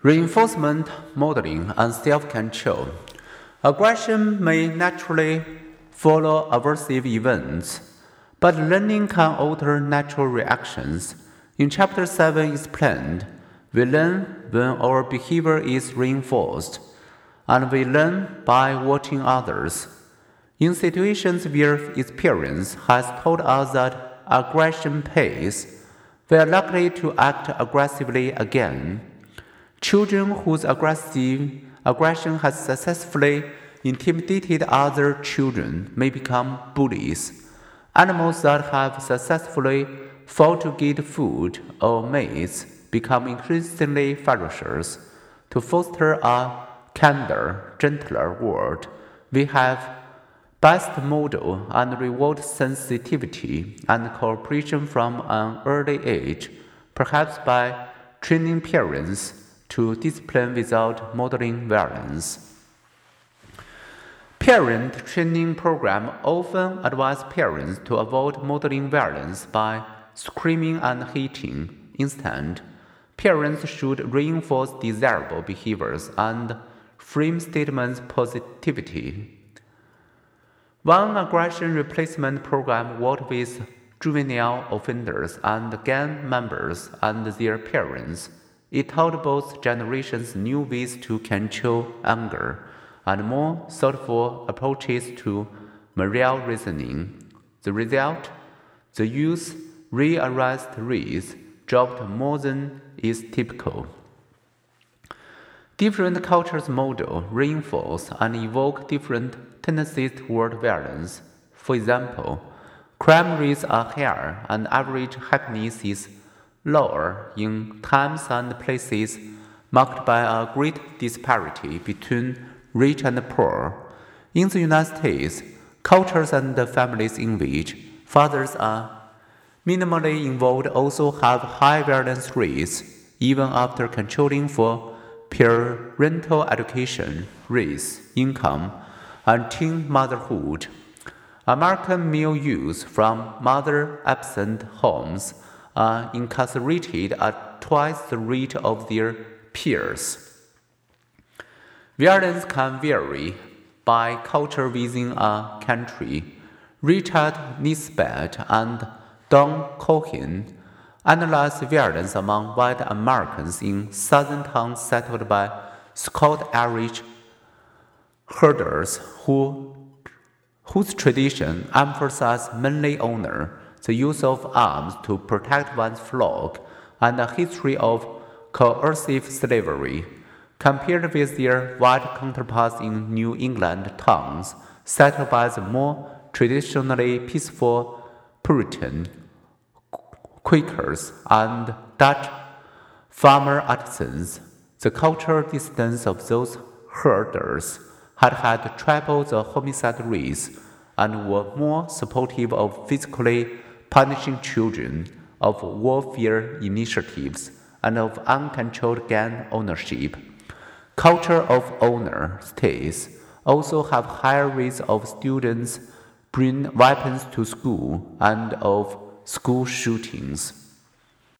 Reinforcement modeling and self control. Aggression may naturally follow aversive events, but learning can alter natural reactions. In Chapter 7 explained, we learn when our behavior is reinforced, and we learn by watching others. In situations where experience has told us that aggression pays, we are likely to act aggressively again. Children whose aggressive aggression has successfully intimidated other children may become bullies. Animals that have successfully fought to get food or mates become increasingly ferocious. To foster a kinder, gentler world, we have best model and reward sensitivity and cooperation from an early age, perhaps by training parents to discipline without modeling violence. Parent training programs often advise parents to avoid modeling violence by screaming and hitting. Instead, parents should reinforce desirable behaviors and frame statements positivity. One aggression replacement program worked with juvenile offenders and gang members and their parents it taught both generations new ways to control anger and more thoughtful approaches to moral reasoning. The result? The youth realized rates dropped more than is typical. Different cultures model, reinforce, and evoke different tendencies toward violence. For example, crime rates are higher and average happiness is lower in times and places marked by a great disparity between rich and poor. In the United States, cultures and families in which fathers are minimally involved also have high violence rates, even after controlling for parental education, race, income, and teen motherhood. American male youth from mother absent homes Uh, are incarcerated at twice the rate of their peers. Violence can vary by culture within a country. Richard Nisbett and Dov Cohen analyzed violence among white Americans in southern towns settled by Scotch Irish herders who, whose tradition emphasized manly honor the use of arms to protect one's flock, and a history of coercive slavery, compared with their white counterparts in New England towns settled by the more traditionally peaceful Puritan Quakers and Dutch farmer artisans. The cultural distance of those herders had had triple the homicide rates and were more supportive of physically punishing children, of warfare initiatives, and of uncontrolled gun ownership. Culture of honor states also have higher rates of students bring weapons to school and of school shootings.